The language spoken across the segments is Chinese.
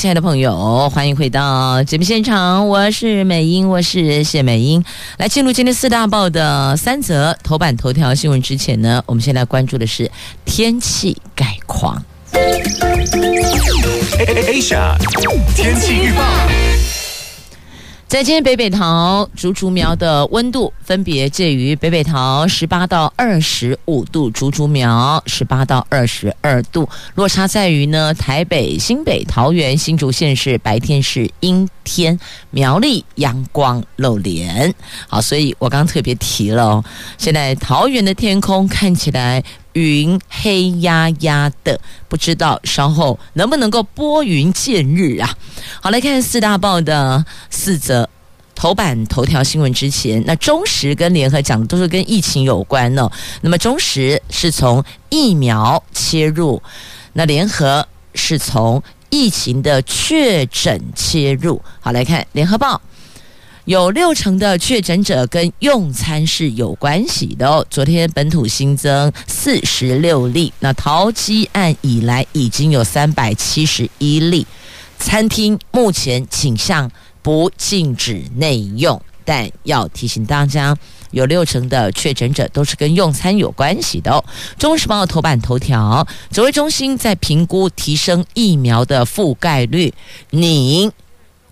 亲爱的朋友，欢迎回到节目现场，我是美英，我是谢美英。来进入今天四大报的三则头版头条新闻之前呢，我们先来关注的是天气概况。Asia 天气预报。在今天北北桃竹竹苗的温度分别介于北北桃十八到二十五度，竹竹苗十八到二十二度，落差在于呢，台北、新北、桃园、新竹县市白天是阴天，苗栗阳光露脸。好，所以我刚刚特别提了哦，现在桃园的天空看起来云黑压压的，不知道稍后能不能够拨云见日啊？好，来看四大报的四则头版头条新闻。之前，那中时跟联合讲的都是跟疫情有关呢。那么中时是从疫苗切入，那联合是从疫情的确诊切入。好，来看联合报，有六成的确诊者跟用餐是有关系的哦。昨天本土新增四十六例，那桃机案以来已经有三百七十一例。餐厅目前倾向不禁止内用，但要提醒大家，有六成的确诊者都是跟用餐有关系的哦。《中时报》头版头条：指挥中心在评估提升疫苗的覆盖率，拟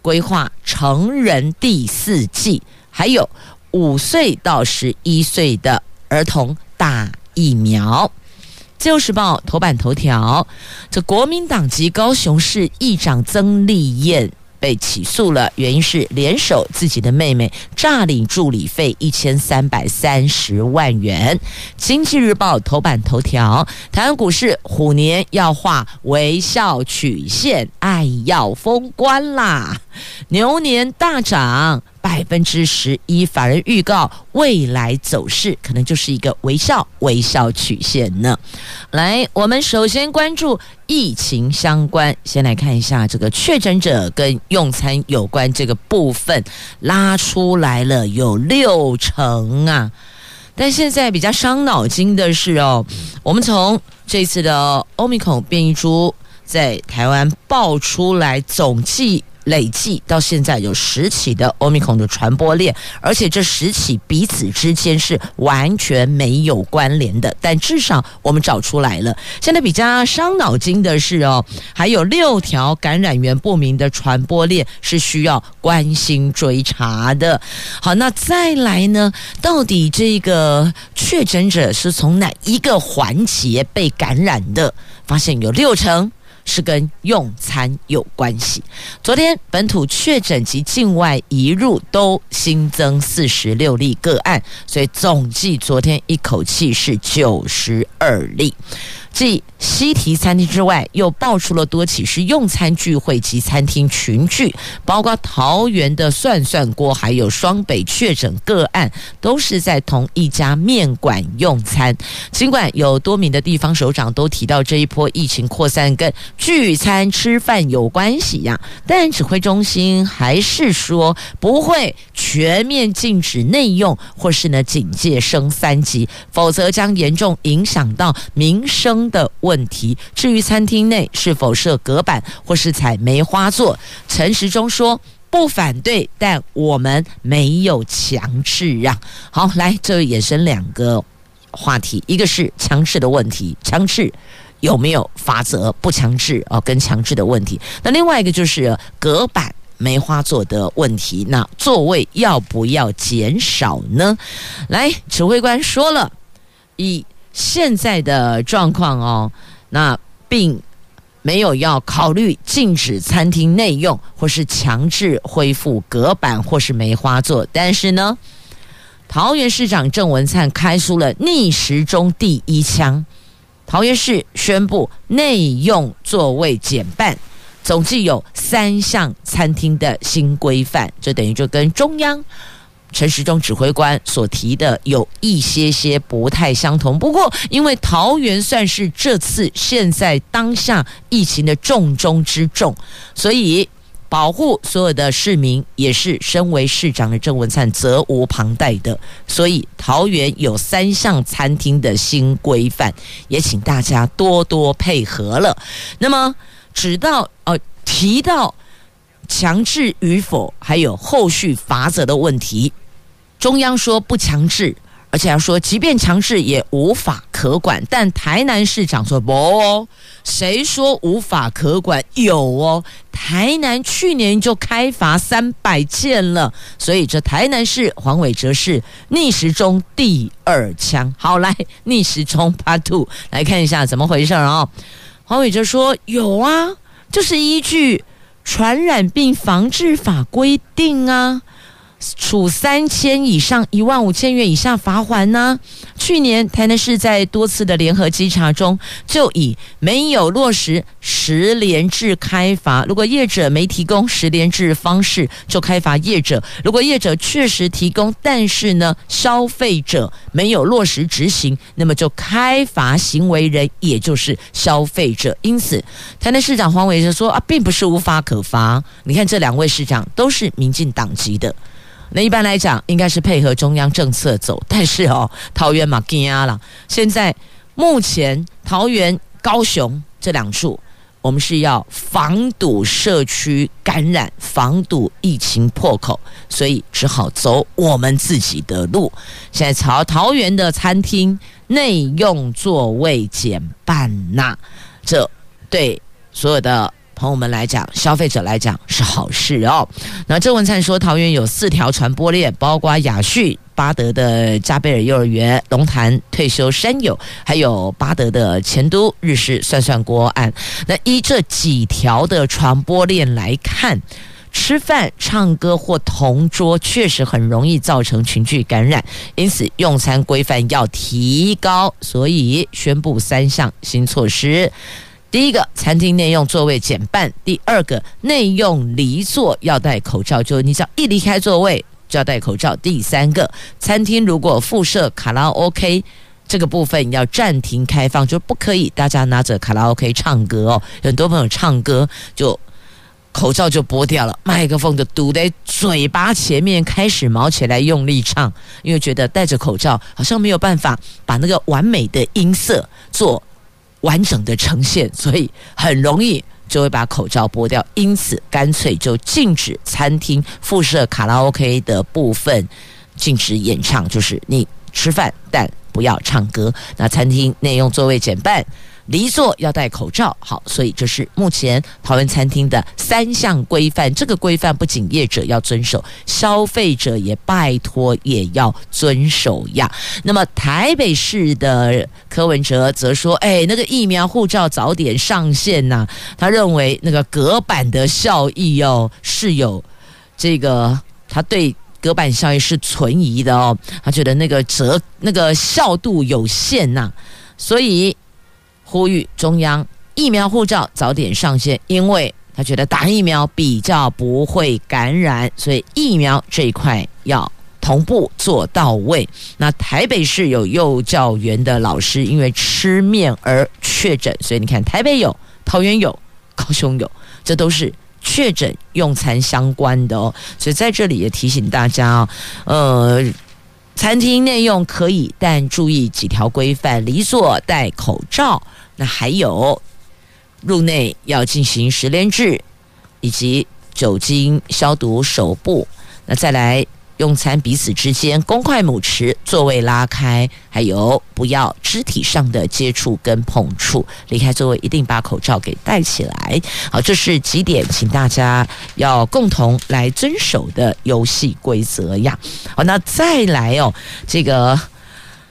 规划成人第四季，还有五岁到十一岁的儿童打疫苗。自由时报头版头条：这国民党籍高雄市议长曾丽燕被起诉了，原因是联手自己的妹妹诈领助理费一千三百三十万元。经济日报头版头条：台湾股市虎年要画微笑曲线，爱要封关啦！牛年大涨。百分之十一，法人预告未来走势可能就是一个微笑微笑曲线呢。来，我们首先关注疫情相关，先来看一下这个确诊者跟用餐有关这个部分拉出来了，有六成啊。但现在比较伤脑筋的是哦，我们从这次的欧米孔变异株在台湾爆出来总计。累计到现在有十起的欧米孔的传播链，而且这十起彼此之间是完全没有关联的，但至少我们找出来了。现在比较伤脑筋的是哦，还有六条感染源不明的传播链是需要关心追查的。好，那再来呢？到底这个确诊者是从哪一个环节被感染的？发现有六成。是跟用餐有关系。昨天本土确诊及境外移入都新增四十六例个案，所以总计昨天一口气是九十二例。继西提餐厅之外，又爆出了多起是用餐聚会及餐厅群聚，包括桃园的涮涮锅，还有双北确诊个案，都是在同一家面馆用餐。尽管有多名的地方首长都提到这一波疫情扩散跟聚餐吃饭有关系呀，但指挥中心还是说不会全面禁止内用，或是呢警戒升三级，否则将严重影响到民生。的问题。至于餐厅内是否设隔板或是采梅花座，陈时中说不反对，但我们没有强制啊。好，来，这衍生两个话题，一个是强制的问题，强制有没有法则？不强制哦，跟强制的问题。那另外一个就是隔板梅花座的问题，那座位要不要减少呢？来，指挥官说了，以。现在的状况哦，那并没有要考虑禁止餐厅内用，或是强制恢复隔板或是梅花座。但是呢，桃园市长郑文灿开出了逆时钟第一枪，桃园市宣布内用座位减半，总计有三项餐厅的新规范，这等于就跟中央。陈时中指挥官所提的有一些些不太相同。不过，因为桃园算是这次现在当下疫情的重中之重，所以保护所有的市民也是身为市长的郑文灿责无旁贷的。所以，桃园有三项餐厅的新规范，也请大家多多配合了。那么，直到呃提到。强制与否，还有后续罚则的问题，中央说不强制，而且要说，即便强制也无法可管。但台南市长说不哦，谁说无法可管？有哦，台南去年就开罚三百件了，所以这台南市黄伟哲是逆时钟第二枪。好，来逆时钟 Part Two 来看一下怎么回事啊？黄伟哲说有啊，就是依据。传染病防治法规定啊，处三千以上一万五千元以下罚锾呢。去年台南市在多次的联合稽查中，就以没有落实十联制开罚，如果业者没提供十联制方式，就开罚业者；如果业者确实提供，但是呢消费者没有落实执行，那么就开罚行为人，也就是消费者。因此，台南市长黄伟哲说啊，并不是无法可罚。你看这两位市长都是民进党籍的。那一般来讲，应该是配合中央政策走，但是哦，桃园嘛惊了。现在目前桃园、高雄这两处，我们是要防堵社区感染，防堵疫情破口，所以只好走我们自己的路。现在朝桃园的餐厅内用座位减半呐，这对所有的。朋友们来讲，消费者来讲是好事哦。那郑文灿说，桃园有四条传播链，包括雅旭、巴德的加贝尔幼儿园、龙潭退休山友，还有巴德的前都日式涮涮锅案。那依这几条的传播链来看，吃饭、唱歌或同桌确实很容易造成群聚感染，因此用餐规范要提高，所以宣布三项新措施。第一个，餐厅内用座位减半；第二个，内用离座要戴口罩，就你只要一离开座位就要戴口罩；第三个，餐厅如果附设卡拉 OK，这个部分要暂停开放，就不可以大家拿着卡拉 OK 唱歌哦。很多朋友唱歌就口罩就剥掉了，麦克风就堵在嘴巴前面，开始毛起来用力唱，因为觉得戴着口罩好像没有办法把那个完美的音色做。完整的呈现，所以很容易就会把口罩剥掉，因此干脆就禁止餐厅附设卡拉 OK 的部分，禁止演唱，就是你吃饭但不要唱歌。那餐厅内用座位减半。离座要戴口罩，好，所以这是目前桃园餐厅的三项规范。这个规范不仅业者要遵守，消费者也拜托也要遵守呀。那么台北市的柯文哲则说：“哎，那个疫苗护照早点上线呐、”他认为那个隔板的效益哦是有这个，他对隔板效益是存疑的哦。他觉得那个折那个效度有限呐、所以。呼吁中央疫苗护照早点上线，因为他觉得打疫苗比较不会感染，所以疫苗这一块要同步做到位。那台北市有幼教园的老师因为吃面而确诊，所以你看台北有、桃园有、高雄有，这都是确诊用餐相关的哦。所以在这里也提醒大家哦，呃。餐厅内用可以，但注意几条规范：离座戴口罩，那还有入内要进行十连制，以及酒精消毒手部。那再来。用餐彼此之间公筷母匙，座位拉开，还有不要肢体上的接触跟碰触。离开座位一定把口罩给戴起来。好，这是几点，请大家要共同来遵守的游戏规则呀。好，那再来哦，这个。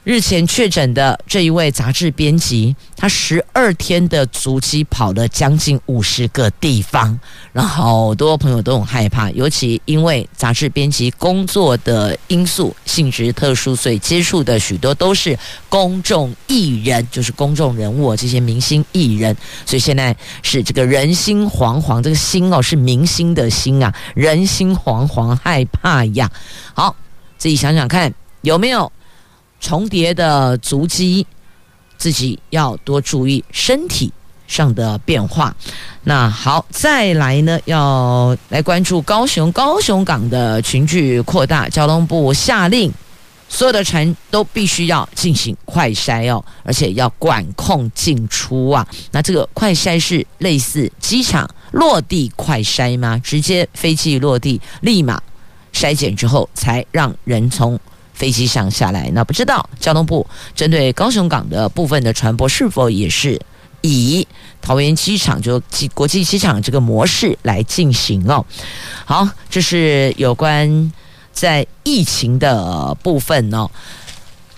日前确诊的这一位杂志编辑，他十二天的足迹跑了将近五十个地方，然后好多朋友都很害怕，尤其因为杂志编辑工作的因素性质特殊，所以接触的许多都是公众艺人，就是公众人物这些明星艺人，所以现在是这个人心惶惶，这个心哦是明星的心啊，人心惶惶害怕呀。好。自己想想看有没有重叠的足迹，自己要多注意身体上的变化。那好，再来呢，要来关注高雄高雄港的群聚扩大，交通部下令。所有的船都必须要进行快筛哦，而且要管控进出啊。那这个快筛是类似机场落地快筛吗？直接飞机落地，立马筛检之后才让人从飞机上下来。那不知道交通部针对高雄港的部分的船舶是否也是以桃园机场就国际机场这个模式来进行哦？好，这是有关。在疫情的部分哦，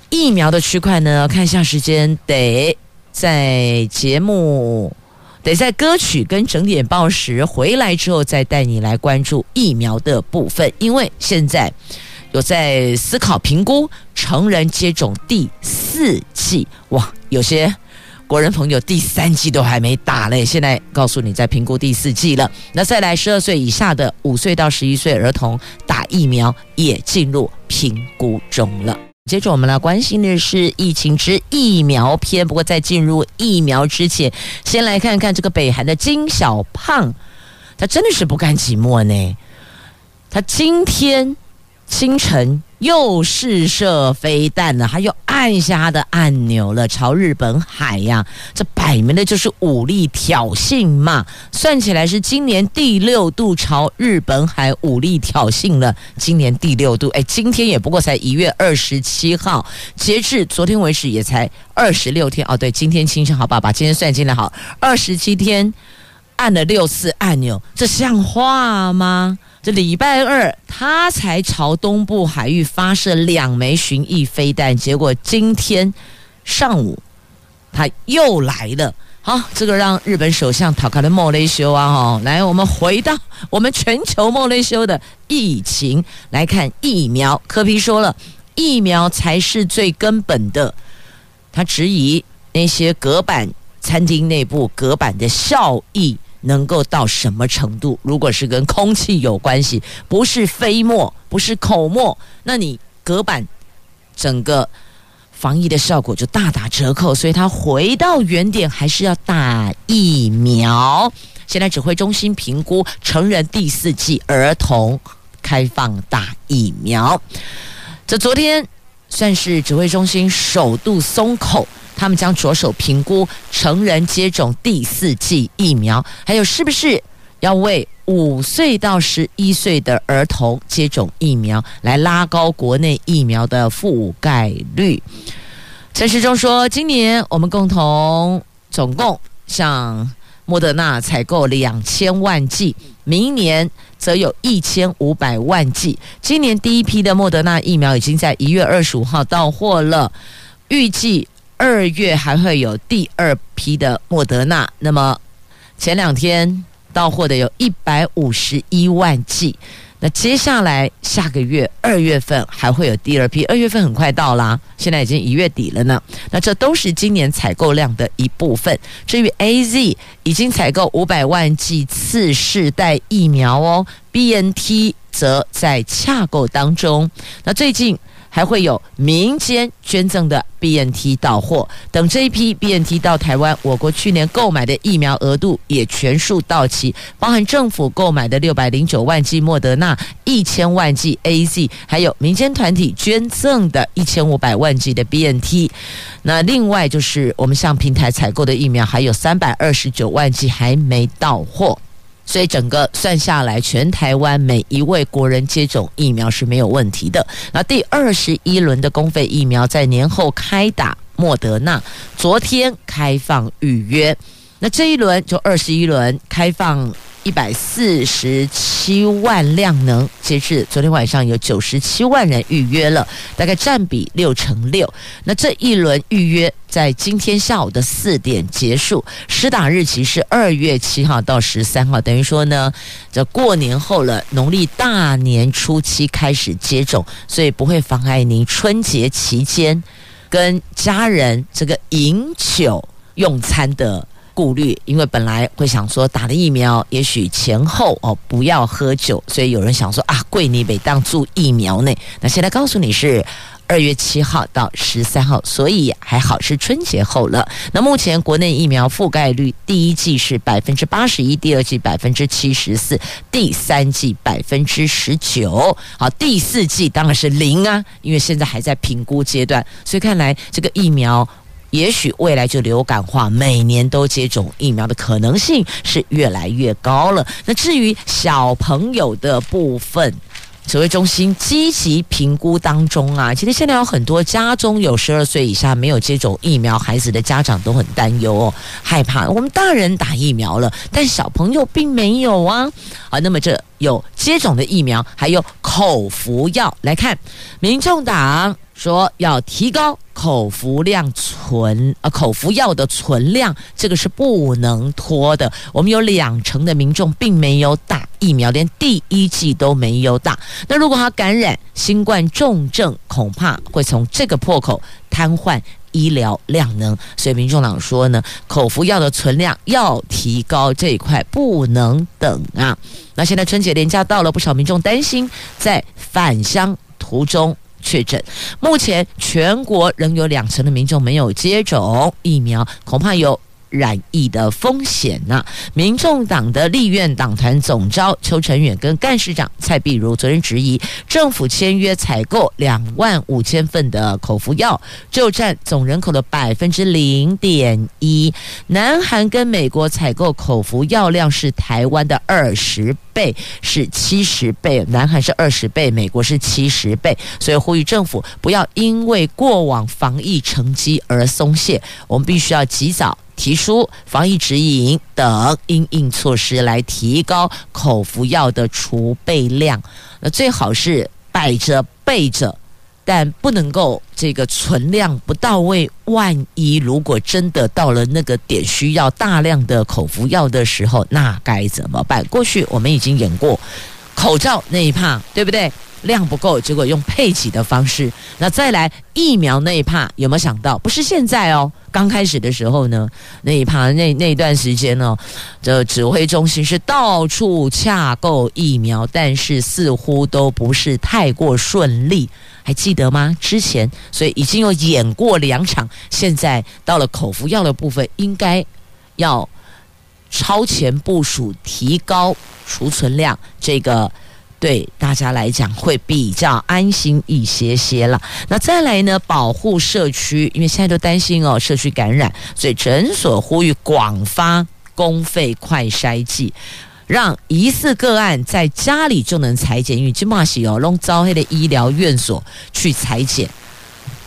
疫苗的区块呢，看一下时间，得在节目，得在歌曲跟整点报时回来之后，再带你来关注疫苗的部分，因为现在有在思考评估成人接种第四剂，哇，有些。国人朋友，第三剂都还没打嘞，现在告诉你在评估第四剂了。那再来，十二岁以下的五岁到十一岁儿童打疫苗也进入评估中了。接着我们来关心的是疫情之疫苗篇。不过在进入疫苗之前，先来看看这个北韩的金小胖，他真的是不甘寂寞呢。他今天清晨。又试射飞弹了，他又按下他的按钮了，朝日本海呀，这摆明的就是武力挑衅嘛！算起来是今年第六度朝日本海武力挑衅了，今年第六度，哎，今天也不过才一月二十七号，截至昨天为止也才二十六天哦。对，今天清晨好爸爸，今天算进来好，二十七天按了六次按钮，这像话吗？这礼拜二，他才朝东部海域发射两枚巡弋飞弹，结果今天上午他又来了。好，这个让日本首相塔卡的莫雷修啊，哈，来，我们回到我们全球莫雷修的疫情来看疫苗。柯 P 说了，疫苗才是最根本的。他质疑那些隔板餐厅内部隔板的效益。能够到什么程度？如果是跟空气有关系，不是飞沫，不是口沫，那你隔板整个防疫的效果就大打折扣。所以他回到原点，还是要打疫苗。现在指挥中心评估成人第四季，儿童开放打疫苗。这昨天算是指挥中心首度松口。他们将着手评估成人接种第四剂疫苗，还有是不是要为五岁到十一岁的儿童接种疫苗，来拉高国内疫苗的覆盖率。陈时中说，今年我们共同总共向莫德纳采购两千万剂，明年则有一千五百万剂。今年第一批的莫德纳疫苗已经在一月二十五号到货了，预计。二月还会有第二批的莫德纳，那么前两天到货的有一百五十一万剂，那接下来下个月二月份还会有第二批，二月份很快到啦，现在已经一月底了呢，那这都是今年采购量的一部分。至于 AZ 已经采购五百万剂次世代疫苗哦，BNT 则在洽购当中，那最近。还会有民间捐赠的 BNT 到货，等这一批 BNT 到台湾，我国去年购买的疫苗额度也全数到齐，包含政府购买的六百零九万剂莫德纳、一千万剂 AZ，还有民间团体捐赠的一千五百万剂的 BNT。那另外就是我们向平台采购的疫苗，还有三百二十九万剂还没到货。所以整个算下来，全台湾每一位国人接种疫苗是没有问题的。那第二十一轮的公费疫苗在年后开打，莫德纳昨天开放预约，那这一轮就二十一轮开放。一百四十七万量能，截至昨天晚上有九十七万人预约了，大概占比六成六。那这一轮预约在今天下午的四点结束，施打日期是二月七号到十三号，等于说呢，这过年后了，农历大年初七开始接种，所以不会妨碍您春节期间跟家人这个饮酒用餐的顾虑，因为本来会想说打了疫苗，也许前后哦不要喝酒，所以有人想说啊，贵你北当做疫苗呢。那现在告诉你是。二月七号到十三号，所以还好是春节后了。那目前国内疫苗覆盖率，第一季是百分之八十一，第二季百分之七十四，第三季百分之十九。好，第四季当然是零啊，因为现在还在评估阶段。所以看来这个疫苗，也许未来就流感化，每年都接种疫苗的可能性是越来越高了。那至于小朋友的部分，指挥中心积极评估当中啊，其实现在有很多家中有十二岁以下没有接种疫苗孩子的家长都很担忧哦，害怕我们大人打疫苗了，但小朋友并没有啊。啊，那么这有接种的疫苗，还有口服药来看，民众党。说要提高口服量存啊口服药的存量，这个是不能拖的。我们有两成的民众并没有打疫苗，连第一剂都没有打。那如果他感染新冠重症，恐怕会从这个破口瘫痪医疗量能。所以民众党说呢，口服药的存量要提高，这一块不能等啊。那现在春节连假到了，不少民众担心在返乡途中。确诊，目前全国仍有两成的民众没有接种疫苗，恐怕有染疫的风险呐、啊！民众党的立院党团总召邱成远跟干事长蔡壁如昨天质疑，政府签约采购两万五千份的口服药，就占总人口的百分之零点一。南韩跟美国采购口服药量是台湾的二十倍，是七十倍。南韩是二十倍，美国是七十倍，所以呼吁政府不要因为过往防疫成绩而松懈，我们必须要及早。提出防疫指引等因应措施来提高口服药的储备量，那最好是摆着备着，但不能够这个存量不到位。万一如果真的到了那个点需要大量的口服药的时候，那该怎么办？过去我们已经演过口罩那一趴，对不对？量不够，结果用配给的方式。那再来疫苗那一趴，有没有想到？不是现在哦，刚开始的时候呢，那一趴那那段时间呢，这指挥中心是到处洽购疫苗，但是似乎都不是太过顺利，还记得吗？之前所以已经有演过两场，现在到了口服药的部分，应该要超前部署，提高储存量，这个。对大家来讲会比较安心一些些了。那再来呢，保护社区，因为现在都担心哦，社区感染，所以诊所呼吁广发公费快筛剂，让疑似个案在家里就能裁剪，因为今嘛是哦，弄招黑的医疗院所去裁剪。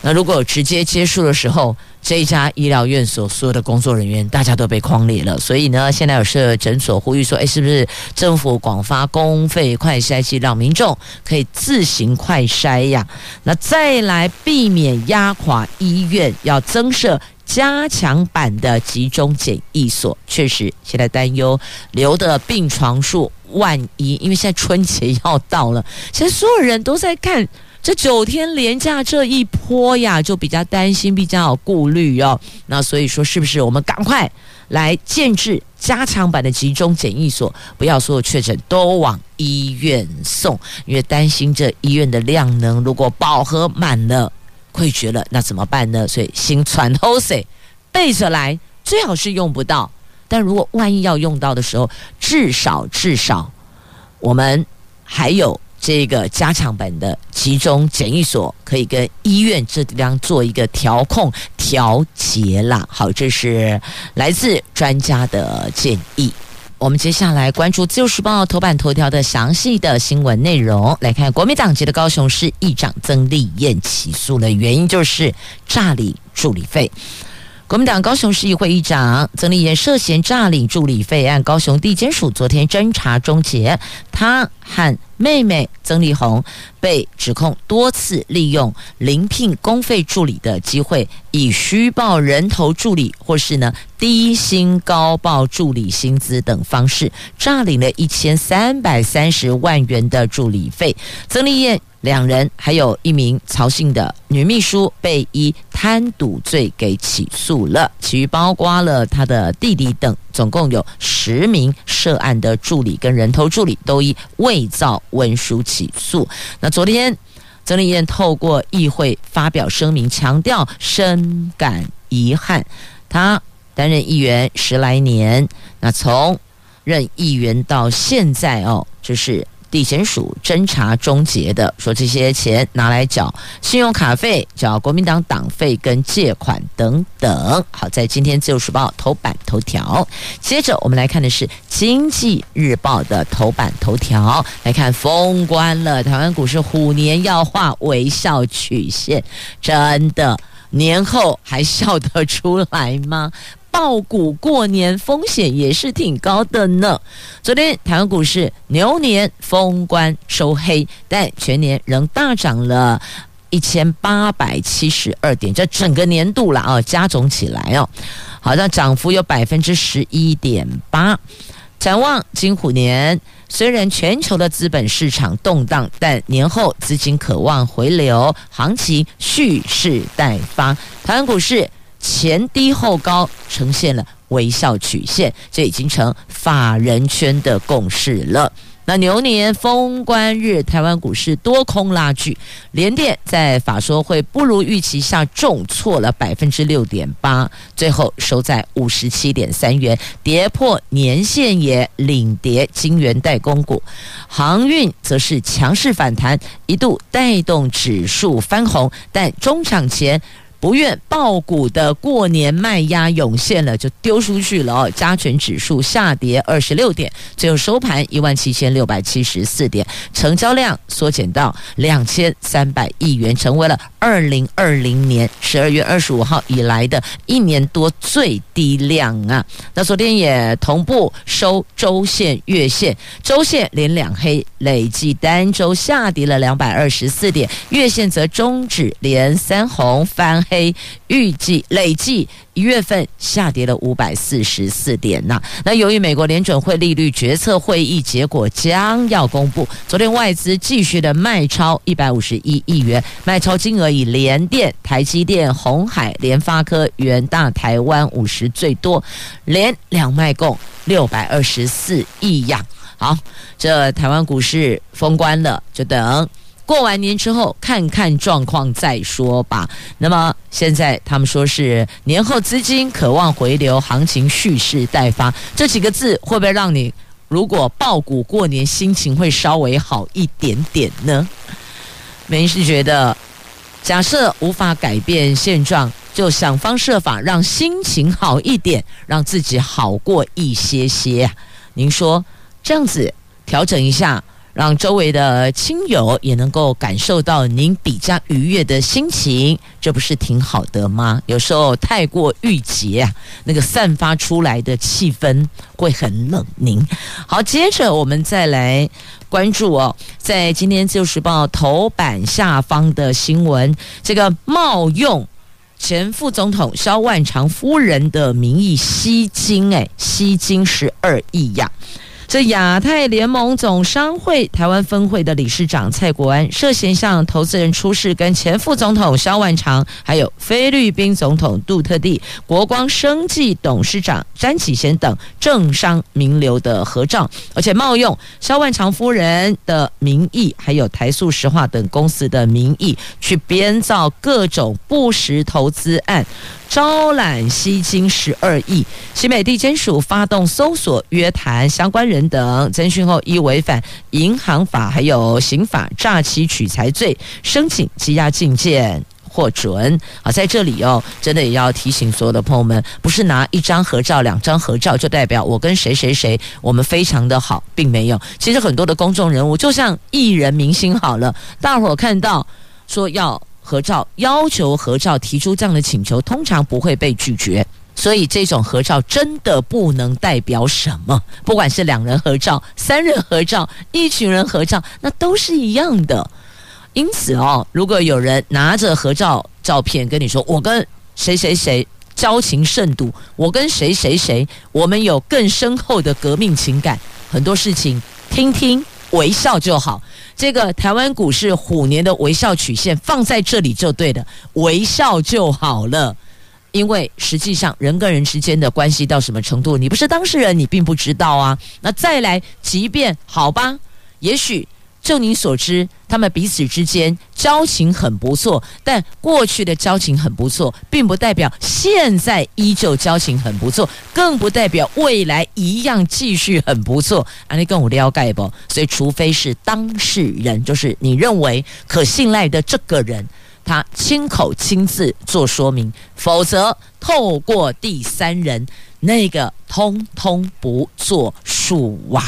那如果直接接触的时候，这一家医疗院所所有的工作人员大家都被框列了，所以呢，现在有设诊所呼吁说，哎，是不是政府广发公费快筛剂，让民众可以自行快筛呀？那再来避免压垮医院，要增设加强版的集中检疫所。确实，现在担忧留的病床数，万一因为现在春节要到了，现在所有人都在看。这九天连假这一波呀，就比较担心，比较有顾虑哦。那所以说，是不是我们赶快来建置加强版的集中检疫所，不要所有确诊都往医院送，因为担心这医院的量能如果饱和满了、溃决了，那怎么办呢？所以新传后水备着来，最好是用不到。但如果万一要用到的时候，至少至少我们还有。这个加强版的集中检疫所可以跟医院这地方做一个调控调节啦。好，这是来自专家的建议。我们接下来关注《自由时报》头版头条的详细的新闻内容。来看国民党籍的高雄市议长曾丽燕起诉的原因就是诈领助理费。国民党高雄市议会议长曾丽燕涉嫌诈领助理费案，高雄地检署昨天侦查终结，他和妹妹曾丽红被指控多次利用临聘公费助理的机会，以虚报人头助理或是呢低薪高报助理薪资等方式，诈领了一千三百三十万元的助理费。曾丽燕两人还有一名曹姓的女秘书被以贪赌罪给起诉了，其余包括了他的弟弟等，总共有十名涉案的助理跟人头助理都以伪造文书起诉。那昨天，曾丽燕透过议会发表声明，强调深感遗憾。他担任议员十来年，那从任议员到现在哦，就是。地检署侦查终结的，说这些钱拿来缴信用卡费、缴国民党党费跟借款等等。好，在今天自由时报头版头条。接着我们来看的是经济日报的头版头条，来看封关了，台湾股市虎年要画微笑曲线，真的年后还笑得出来吗？抱股过年风险也是挺高的呢。昨天台湾股市牛年封关收黑，但全年仍大涨了一千八百七十二点，这整个年度了啊，加总起来哦，好像涨幅有百分之十一点八。展望金虎年，虽然全球的资本市场动荡，但年后资金渴望回流，行情蓄势待发。台湾股市。前低后高，呈现了微笑曲线，这已经成法人圈的共识了。那牛年封关日，台湾股市多空拉锯，联电在法说会不如预期下重挫了百分之六点八，最后收在五十七点三元，跌破年线也领跌。金元代工股，航运则是强势反弹，一度带动指数翻红，但中场前。不愿爆股的过年卖压涌现了，就丢出去了哦。加权指数下跌二十六点，最后收盘一万七千六百七十四点，成交量缩减到两千三百亿元，成为了二零二零年十二月二十五号以来的一年多最低量啊。那昨天也同步收周线、月线，周线连两黑，累计单周下跌了两百二十四点，月线则终止连三红翻黑。预计累计一月份下跌了五百四十四点呐。那由于美国联准会利率决策会议结果将要公布，昨天外资继续的卖超一百五十一亿元，卖超金额以联电、台积电、鸿海、联发科、元大、台湾五十最多，连两卖共六百二十四亿呀。好，这台湾股市封关了，就等。过完年之后，看看状况再说吧。那么现在他们说是年后资金渴望回流，行情蓄势待发，这几个字会不会让你如果爆股过年，心情会稍微好一点点呢？没事，觉得假设无法改变现状，就想方设法让心情好一点，让自己好过一些些。您说这样子调整一下。让周围的亲友也能够感受到您比较愉悦的心情，这不是挺好的吗？有时候太过郁结啊，那个散发出来的气氛会很冷凝。好，接着我们再来关注哦，在今天《自由时报》头版下方的新闻，这个冒用前副总统萧万长夫人的名义吸金，哎，吸金十二亿呀。这亚太联盟总商会台湾分会的理事长蔡国安涉嫌向投资人出示跟前副总统萧万长，还有菲律宾总统杜特地、国光生技董事长詹启贤等政商名流的合照，而且冒用萧万长夫人的名义，还有台塑石化等公司的名义，去编造各种不实投资案。招揽吸金十二亿，新北地检署发动搜索约谈相关人等，侦讯后依违反银行法还有刑法诈欺取财罪，申请羁押禁见获准。啊，在这里哦，真的也要提醒所有的朋友们，不是拿一张合照、两张合照就代表我跟谁谁谁我们非常的好，并没有。其实很多的公众人物，就像艺人明星好了，大伙看到说要。合照要求合照，提出这样的请求，通常不会被拒绝。所以这种合照真的不能代表什么，不管是两人合照、三人合照、一群人合照，那都是一样的。因此哦，如果有人拿着合照照片跟你说：“我跟谁谁谁交情甚笃，我跟谁谁谁我们有更深厚的革命情感。”很多事情听听微笑就好。这个台湾股市虎年的微笑曲线放在这里就对了，微笑就好了。因为实际上人跟人之间的关系到什么程度，你不是当事人，你并不知道啊。那再来，即便好吧，也许。就你所知，他们彼此之间交情很不错，但过去的交情很不错，并不代表现在依旧交情很不错，更不代表未来一样继续很不错。啊，你跟我了解不？所以，除非是当事人，就是你认为可信赖的这个人，他亲口亲自做说明，否则透过第三人，那个通通不作数哇。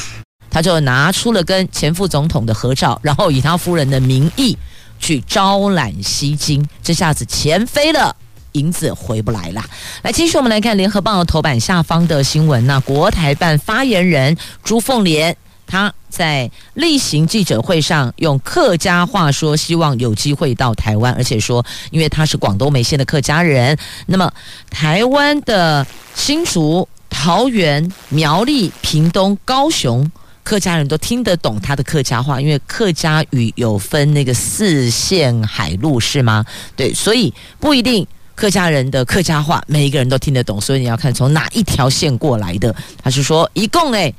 他就拿出了跟前副总统的合照，然后以他夫人的名义去招揽吸金，这下子钱飞了，银子回不来了。来，继续我们来看《联合报》头版下方的新闻。那国台办发言人朱凤莲，他在例行记者会上用客家话说，希望有机会到台湾，而且说，因为他是广东梅县的客家人，那么台湾的新竹、桃园、苗栗、屏东、高雄。客家人都听得懂他的客家话，因为客家语有分那个四线海陆是吗？对，所以不一定客家人的客家话每一个人都听得懂，所以你要看从哪一条线过来的。他是说一共诶，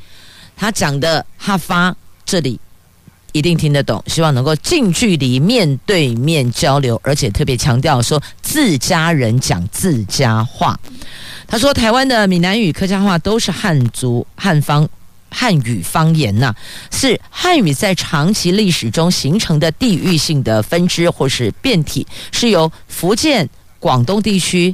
他讲的哈发这里一定听得懂，希望能够近距离面对面交流，而且特别强调说自家人讲自家话。他说台湾的闽南语、客家话都是汉族汉方。汉语方言呐、啊，是汉语在长期历史中形成的地域性的分支或是变体，是由福建、广东地区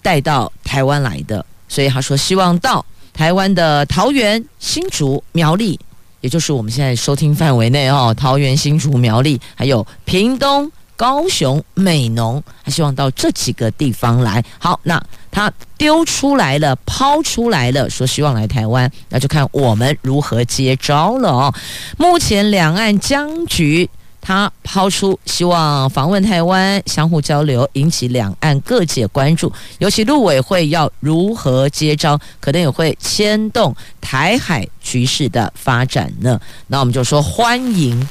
带到台湾来的。所以他说，希望到台湾的桃园、新竹、苗栗，也就是我们现在收听范围内哦，桃园、新竹、苗栗，还有屏东。高雄美浓，还希望到这几个地方来。好，那他丢出来了，抛出来了，说希望来台湾，那就看我们如何接招了哦。目前两岸僵局，他抛出希望访问台湾，相互交流，引起两岸各界关注。尤其陆委会要如何接招，可能也会牵动台海局势的发展呢。那我们就说欢迎。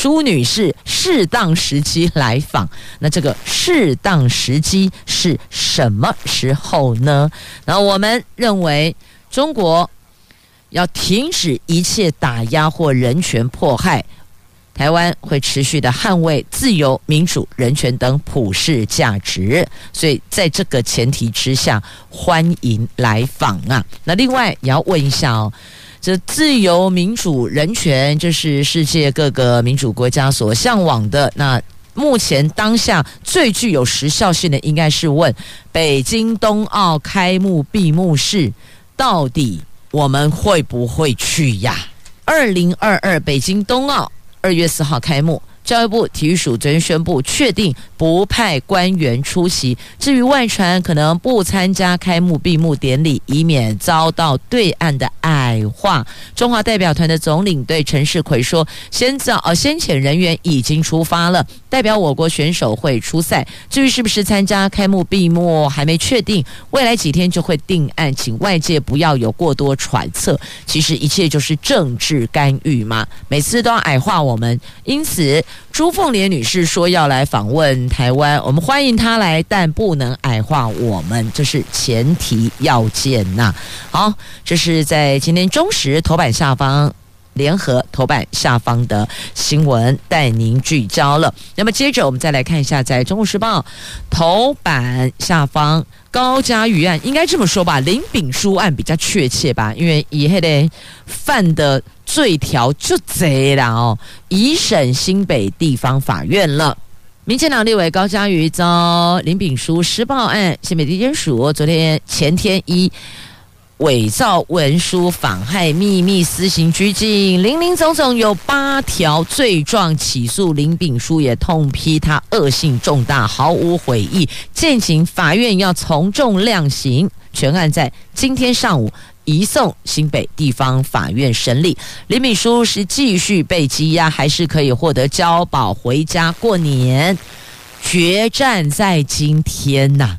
朱女士适当时机来访，那这个适当时机是什么时候呢？那我们认为，中国要停止一切打压或人权迫害，台湾会持续的捍卫自由、民主、人权等普世价值。所以，在这个前提之下，欢迎来访啊！那另外也要问一下哦。这自由、民主、人权，这是世界各个民主国家所向往的。那目前当下最具有时效性的，应该是问北京冬奥开幕闭幕式，到底我们会不会去呀？二零二二北京冬奥二月四号开幕。教育部体育署昨天宣布，确定不派官员出席。至于外传可能不参加开幕闭幕典礼，以免遭到对岸的矮化。中华代表团的总领队陈世奎说：“先早呃，先遣人员已经出发了，代表我国选手会出赛。至于是不是参加开幕闭幕，还没确定，未来几天就会定案，请外界不要有过多揣测。其实一切就是政治干预嘛，每次都要矮化我们，因此。”朱凤莲女士说要来访问台湾，我们欢迎她来，但不能矮化我们，这是前提要件呐。好，这是在今天中时头版下方，联合头版下方的新闻，带您聚焦了。那么接着我们再来看一下，在中国时报头版下方。高嘉瑜案应该这么说吧，林炳书案比较确切吧，因为以黑的犯的罪条就贼了哦，移审新北地方法院了。民进党立委高嘉瑜遭林炳书施暴案，新北地检署昨天前天一。伪造文书、妨害秘密、私刑拘禁，林林总总有八条罪状起诉林炳书，也痛批他恶性重大，毫无悔意，建请法院要从重量刑。全案在今天上午移送新北地方法院审理。林炳书是继续被羁押，还是可以获得交保回家过年？决战在今天呐、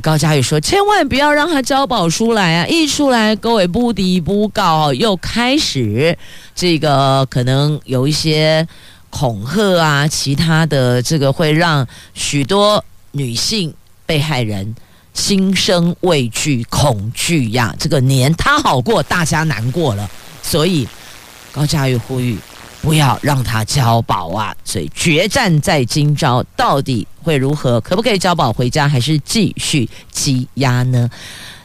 高嘉宇说：“千万不要让他交保出来啊！一出来，各位不敌不告，又开始这个可能有一些恐吓啊，其他的这个会让许多女性被害人心生畏惧、恐惧呀。这个年他好过，大家难过了，所以高嘉宇呼吁。”不要让他交保啊！所以决战在今朝，到底会如何？可不可以交保回家，还是继续羁押呢？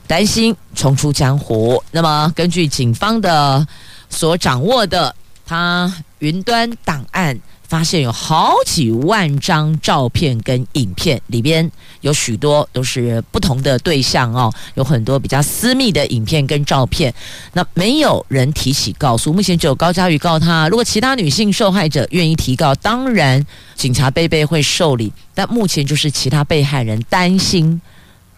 担心重出江湖。那么，根据警方的所掌握的，他云端档案。发现有好几万张照片跟影片，里边有许多都是不同的对象哦，有很多比较私密的影片跟照片。那没有人提起告诉，目前只有高嘉瑜告他。如果其他女性受害者愿意提告，当然警察贝贝会受理。但目前就是其他被害人担心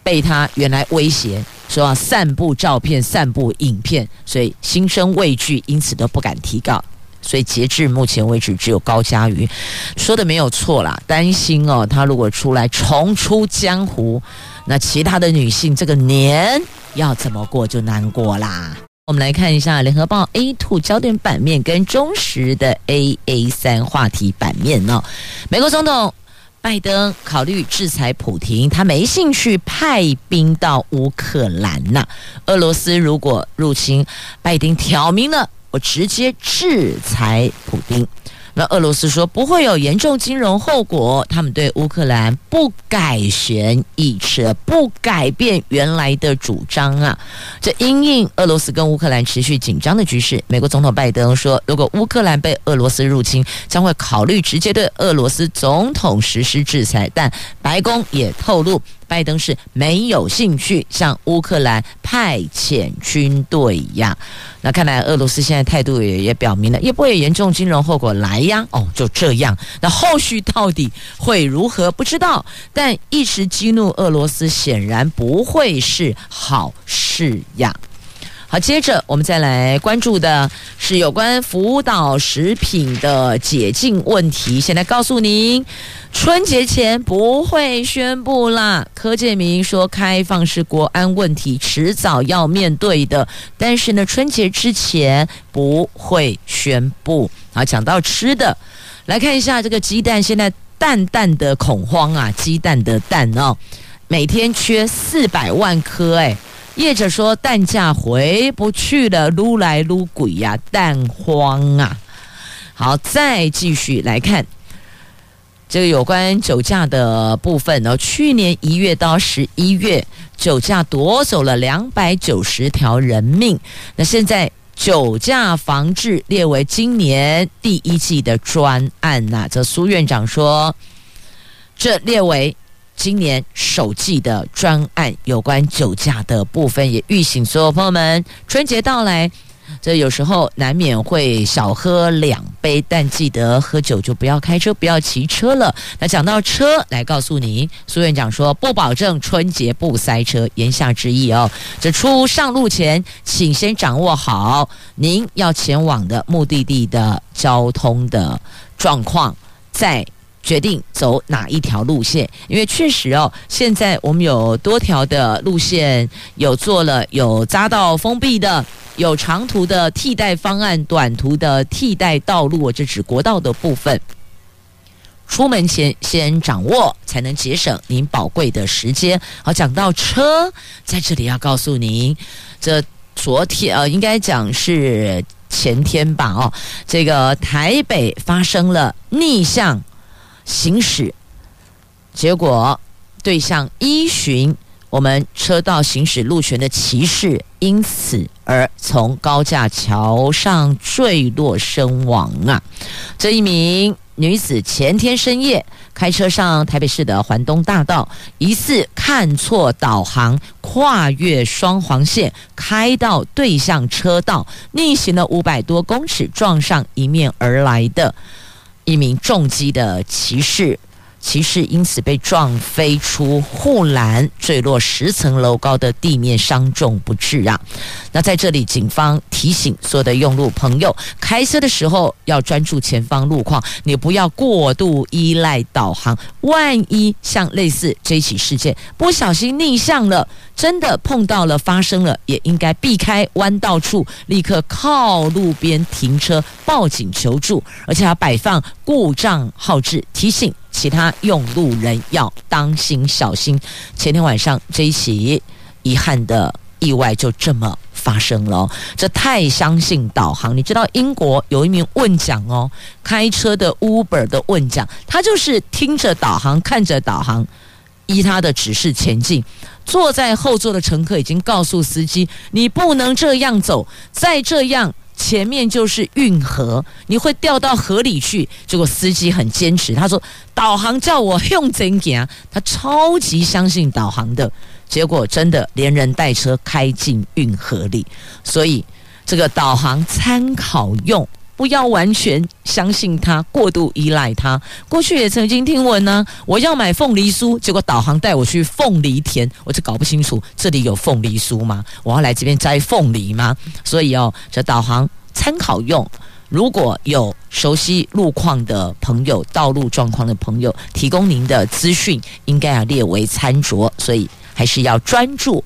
被他原来威胁说要散布照片、散布影片，所以心生畏惧，因此都不敢提告。所以截至目前为止，只有高嘉瑜说的没有错啦。担心哦，他如果出来重出江湖，那其他的女性这个年要怎么过就难过啦。我们来看一下《联合报》A2 焦点版面跟中时的 AA3 话题版面哦。美国总统拜登考虑制裁普廷，他没兴趣派兵到乌克兰呐。俄罗斯如果入侵，拜登挑明了。我直接制裁普丁。那俄罗斯说不会有严重金融后果，他们对乌克兰不改弦易辙，不改变原来的主张啊。这因应俄罗斯跟乌克兰持续紧张的局势，美国总统拜登说，如果乌克兰被俄罗斯入侵，将会考虑直接对俄罗斯总统实施制裁。但白宫也透露。拜登是没有兴趣向乌克兰派遣军队呀。那看来俄罗斯现在态度也也表明了，也不会严重金融后果来呀。哦，就这样。那后续到底会如何？不知道。但一时激怒俄罗斯，显然不会是好事呀。好，接着我们再来关注的是有关福岛食品的解禁问题。现在告诉您，春节前不会宣布啦。柯建铭说，开放是国安问题，迟早要面对的。但是呢，春节之前不会宣布。好，讲到吃的，来看一下这个鸡蛋，现在蛋蛋的恐慌啊，鸡蛋的蛋哦，每天缺四百万颗哎。业者说蛋价回不去了，撸来撸鬼呀，蛋荒啊！好，再继续来看这个有关酒驾的部分呢。去年一月到十一月，酒驾夺走了两百九十条人命。那现在酒驾防治列为今年第一季的专案呐。这苏院长说，这列为。今年首季的专案有关酒驾的部分，也预醒所有朋友们，春节到来，这有时候难免会小喝两杯，但记得喝酒就不要开车，不要骑车了。那讲到车，来告诉你，苏院长说不保证春节不塞车，言下之意哦，这出上路前，请先掌握好您要前往的目的地的交通的状况，再。决定走哪一条路线，因为确实哦，现在我们有多条的路线有做了，有匝道封闭的，有长途的替代方案，短途的替代道路，这指国道的部分。出门前先掌握，才能节省您宝贵的时间。好，讲到车，在这里要告诉您，这昨天呃，应该讲是前天吧？哦，这个台北发生了逆向。行驶，结果对向依循我们车道行驶路权的骑士，因此而从高架桥上坠落身亡啊！这一名女子前天深夜开车上台北市的环东大道，疑似看错导航，跨越双黄线，开到对向车道，逆行了五百多公尺，撞上迎面而来的。一名重击的骑士，骑士因此被撞飞出护栏，坠落十层楼高的地面，伤重不治啊。那在这里，警方提醒所有的用路朋友，开车的时候要专注前方路况，你不要过度依赖导航。万一像类似这起事件，不小心逆向了，真的碰到了发生了，也应该避开弯道处，立刻靠路边停车报警求助，而且要摆放故障号志，提醒其他用路人要当心小心。前天晚上这一起遗憾的意外就这么发生了，这太相信导航。你知道英国有一名问讲哦，开车的 Uber 的问讲，他就是听着导航，看着导航，依他的指示前进。坐在后座的乘客已经告诉司机，你不能这样走，再这样前面就是运河，你会掉到河里去。结果司机很坚持，他说导航叫我用真行，他超级相信导航的。结果真的连人带车开进运河里，所以这个导航参考用，不要完全相信它，过度依赖它。过去也曾经听闻呢，我要买凤梨酥，结果导航带我去凤梨田，我就搞不清楚这里有凤梨酥吗？我要来这边摘凤梨吗？所以哦，这导航参考用，如果有熟悉路况的朋友、道路状况的朋友提供您的资讯，应该要列为参酌。所以。还是要专注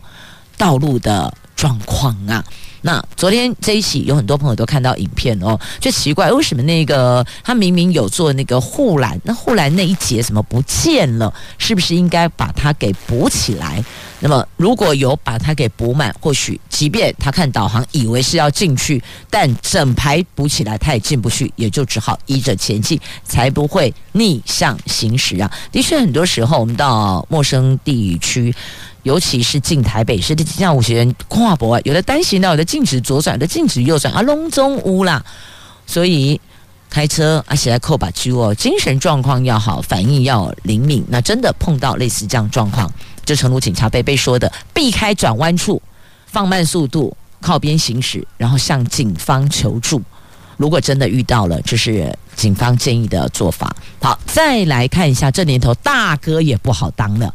道路的状况啊。那昨天这一起有很多朋友都看到影片哦，就奇怪为什么那个他明明有做那个护栏，那护栏那一节怎么不见了？是不是应该把它给补起来？那么如果有把它给补满，或许即便他看导航以为是要进去，但整排补起来他也进不去，也就只好依着前进，才不会逆向行驶啊。的确，很多时候我们到陌生地区。尤其是进台北市的像有些人跨博，有的单行道，有的禁止左转，有的禁止右转啊，龙中乌啦。所以开车而且来扣把揪哦，精神状况要好，反应要灵敏。那真的碰到类似这样状况，就诚如警察贝贝说的，避开转弯处，放慢速度，靠边行驶，然后向警方求助。如果真的遇到了，这是警方建议的做法。好，再来看一下，这年头大哥也不好当了，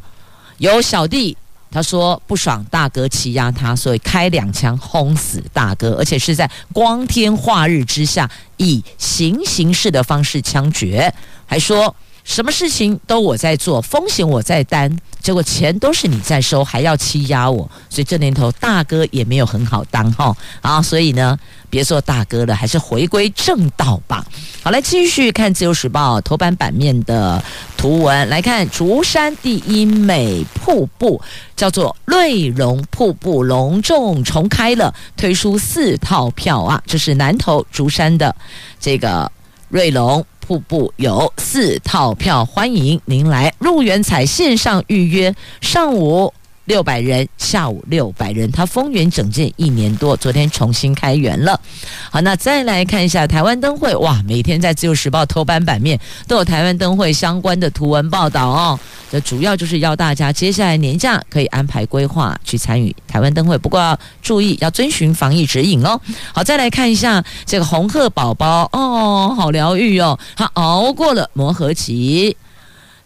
有小弟。他说不爽大哥欺压他，所以开两枪轰死大哥，而且是在光天化日之下，以行刑式的方式枪决，还说什么事情都我在做，风险我在担。结果钱都是你在收，还要欺压我，所以这年头大哥也没有很好当哈啊！所以呢，别做大哥了，还是回归正道吧。好，来继续看《自由时报》头版版面的图文，来看竹山第一美瀑布，叫做瑞龙瀑布，隆重重开了，推出四套票啊！这是南投竹山的这个瑞龙。瀑布有四套票，欢迎您来入园彩线上预约，上午六百人，下午六百人。它封园整建一年多，昨天重新开园了。好，那再来看一下台湾灯会，哇，每天在自由时报头版版面都有台湾灯会相关的图文报道哦。这主要就是要大家接下来年假可以安排规划去参与台湾灯会，不过要注意要遵循防疫指引哦。好，再来看一下这个红鹤宝宝哦，好疗愈哦，他熬过了磨合期，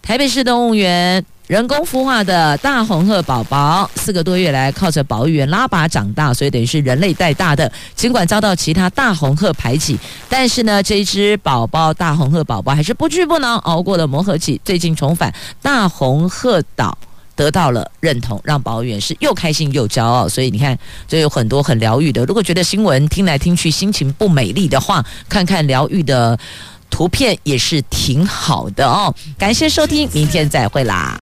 台北市动物园。人工孵化的大红鹤宝宝，四个多月来靠着保育员拉拔长大，所以等于是人类带大的。尽管遭到其他大红鹤排挤，但是呢，这只宝宝大红鹤宝宝还是不屈不挠，熬过了磨合期，最近重返大红鹤岛，得到了认同，让保育员是又开心又骄傲。所以你看，这有很多很疗愈的。如果觉得新闻听来听去心情不美丽的话，看看疗愈的图片也是挺好的哦。感谢收听，明天再会啦。